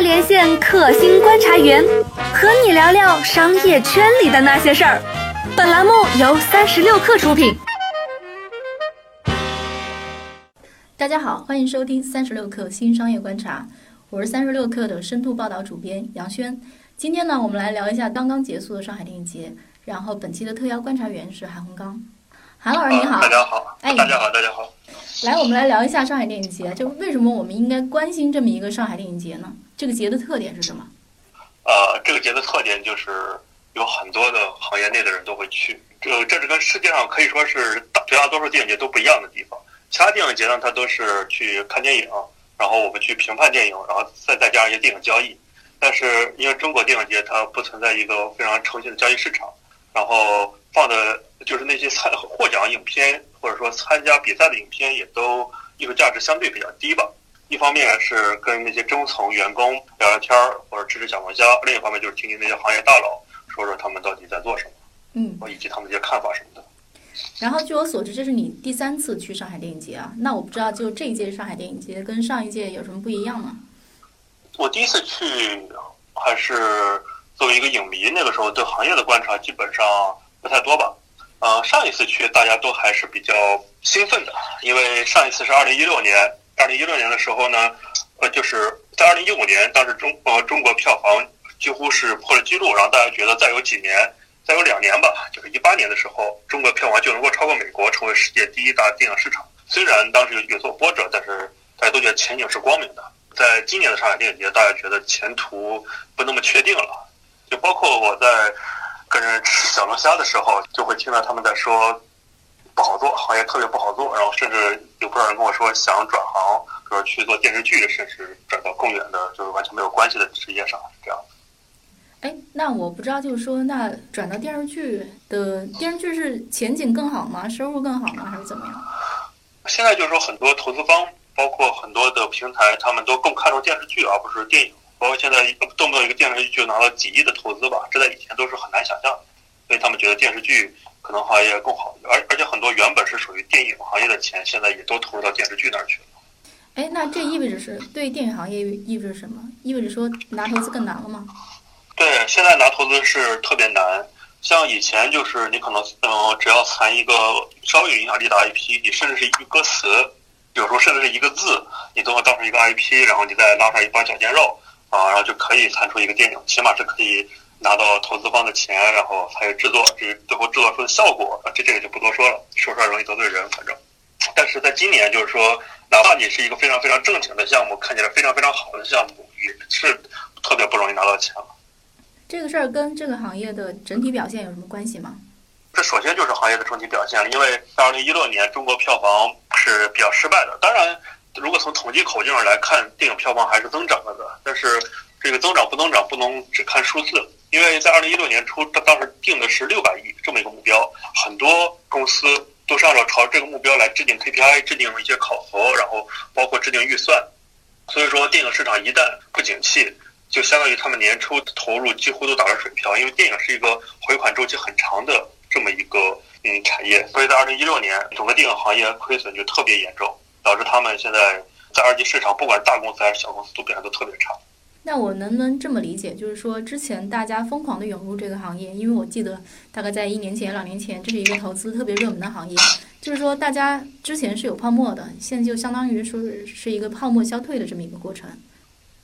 来连线克星观察员，和你聊聊商业圈里的那些事儿。本栏目由三十六氪出品。大家好，欢迎收听三十六氪新商业观察，我是三十六氪的深度报道主编杨轩。今天呢，我们来聊一下刚刚结束的上海电影节。然后本期的特邀观察员是韩红刚。韩老师你好，大家好，哎，大家好，大家好。来，我们来聊一下上海电影节。就为什么我们应该关心这么一个上海电影节呢？这个节的特点是什么？呃，这个节的特点就是有很多的行业内的人都会去。这这是跟世界上可以说是大绝大多数电影节都不一样的地方。其他电影节呢，它都是去看电影，然后我们去评判电影，然后再再加上一些电影交易。但是因为中国电影节它不存在一个非常诚信的交易市场，然后放的。就是那些参获奖影片，或者说参加比赛的影片，也都艺术价值相对比较低吧。一方面是跟那些中层员工聊聊天儿，或者吃吃小龙虾；另一方面就是听听那些行业大佬说说他们到底在做什么，嗯，以及他们一些看法什么的。然后据我所知，这是你第三次去上海电影节啊。那我不知道，就这一届上海电影节跟上一届有什么不一样吗？我第一次去还是作为一个影迷，那个时候对行业的观察基本上不太多吧。呃，上一次去大家都还是比较兴奋的，因为上一次是二零一六年，二零一六年的时候呢，呃，就是在二零一五年，当时中呃中国票房几乎是破了记录，然后大家觉得再有几年，再有两年吧，就是一八年的时候，中国票房就能够超过美国，成为世界第一大电影市场。虽然当时有有所波折，但是大家都觉得前景是光明的。在今年的上海电影节，大家觉得前途不那么确定了，就包括我在。跟人吃小龙虾的时候，就会听到他们在说不好做，行业特别不好做，然后甚至有不少人跟我说想转行，比如去做电视剧，甚至转到更远的，就是完全没有关系的职业上，是这样。哎，那我不知道，就是说，那转到电视剧的电视剧是前景更好吗？收入更好吗？还是怎么样？现在就是说，很多投资方，包括很多的平台，他们都更看重电视剧，而不是电影。包括现在动不动一个电视剧就拿到几亿的投资吧，这在以前都是很难想象的，所以他们觉得电视剧可能行业更好，而而且很多原本是属于电影行业的钱，现在也都投入到电视剧那儿去了。哎，那这意味着是对电影行业意味着什么？意味着说拿投资更难了吗？对，现在拿投资是特别难。像以前就是你可能嗯，只要谈一个稍微有影响力的 IP，你甚至是一个歌词，有时候甚至是一个字，你都能当成一个 IP，然后你再拉上一帮小鲜肉。啊，然后就可以谈出一个电影，起码是可以拿到投资方的钱，然后还有制作，至于最后制作出的效果，这这个就不多说了，说出来容易得罪人，反正。但是在今年，就是说，哪怕你是一个非常非常正经的项目，看起来非常非常好的项目，也是特别不容易拿到钱了。这个事儿跟这个行业的整体表现有什么关系吗？这首先就是行业的整体表现了，因为在二零一六年中国票房是比较失败的，当然。如果从统计口径上来看，电影票房还是增长了的。但是这个增长不增长，不能只看数字，因为在二零一六年初，他当时定的是六百亿这么一个目标，很多公司都是按照朝这个目标来制定 KPI、制定一些考核，然后包括制定预算。所以说，电影市场一旦不景气，就相当于他们年初投入几乎都打了水漂，因为电影是一个回款周期很长的这么一个嗯产业。所以在二零一六年，整个电影行业亏损就特别严重。导致他们现在在二级市场，不管大公司还是小公司，都表现得特别差。那我能不能这么理解，就是说之前大家疯狂的涌入这个行业，因为我记得大概在一年前、两年前，这是一个投资特别热门的行业。就是说大家之前是有泡沫的，现在就相当于说是一个泡沫消退的这么一个过程。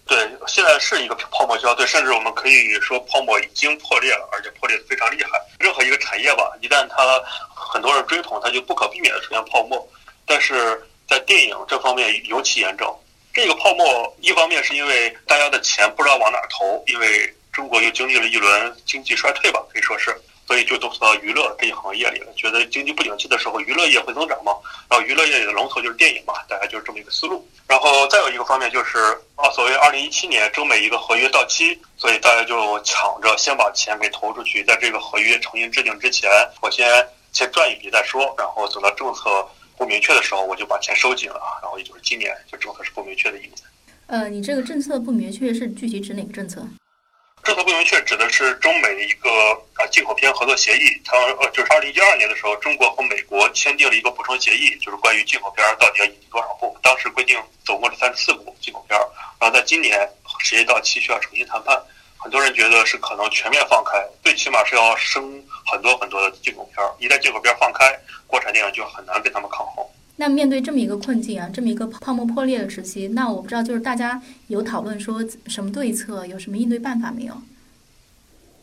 对，现在是一个泡沫消退，甚至我们可以说泡沫已经破裂了，而且破裂的非常厉害。任何一个产业吧，一旦它很多人追捧，它就不可避免的出现泡沫。但是在电影这方面尤其严重，这个泡沫一方面是因为大家的钱不知道往哪投，因为中国又经历了一轮经济衰退吧，可以说是，所以就都投到娱乐这一行业里了。觉得经济不景气的时候，娱乐业会增长嘛，然后娱乐业里的龙头就是电影嘛，大概就是这么一个思路。然后再有一个方面就是啊，所谓二零一七年中美一个合约到期，所以大家就抢着先把钱给投出去，在这个合约重新制定之前，我先先赚一笔再说，然后等到政策。不明确的时候，我就把钱收紧了啊，然后也就是今年就政策是不明确的一年。呃，你这个政策不明确是具体指哪个政策？政策不明确指的是中美一个啊进口片合作协议，它呃就是二零一二年的时候，中国和美国签订了一个补充协议，就是关于进口片到底要引进多少部。当时规定总共是三十四部进口片，然后在今年协议到期需要重新谈判。很多人觉得是可能全面放开，最起码是要升很多很多的进口片儿。一旦进口片儿放开，国产电影就很难跟他们抗衡。那面对这么一个困境啊，这么一个泡沫破裂的时期，那我不知道就是大家有讨论说什么对策，有什么应对办法没有？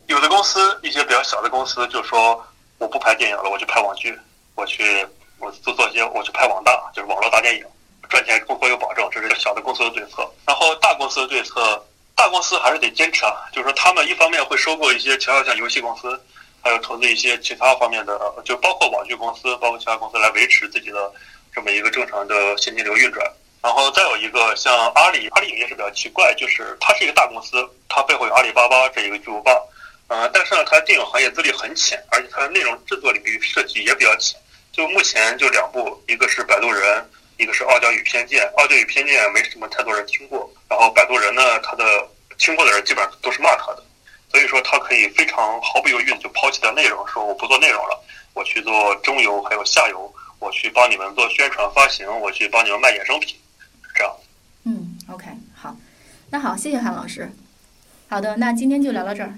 有的公司一些比较小的公司就说我不拍电影了，我去拍网剧，我去我做做一些我去拍网大，就是网络大电影，赚钱工作有保证，这是小的公司的对策。然后大公司的对策，大公司还是得坚持啊，就是说他们一方面会收购一些其他像游戏公司，还有投资一些其他方面的，就包括网剧公司，包括其他公司来维持自己的。这么一个正常的现金流运转，然后再有一个像阿里，阿里影业是比较奇怪，就是它是一个大公司，它背后有阿里巴巴这一个巨无霸，呃，但是呢，它电影行业资历很浅，而且它的内容制作领域设计也比较浅。就目前就两部，一个是《摆渡人》，一个是《傲娇与偏见》。《傲娇与偏见》没什么太多人听过，然后《摆渡人》呢，他的听过的人基本上都是骂他的，所以说他可以非常毫不犹豫的就抛弃掉内容，说我不做内容了，我去做中游还有下游。我去帮你们做宣传发行，我去帮你们卖衍生品，这样。嗯，OK，好，那好，谢谢韩老师。好的，那今天就聊到这儿。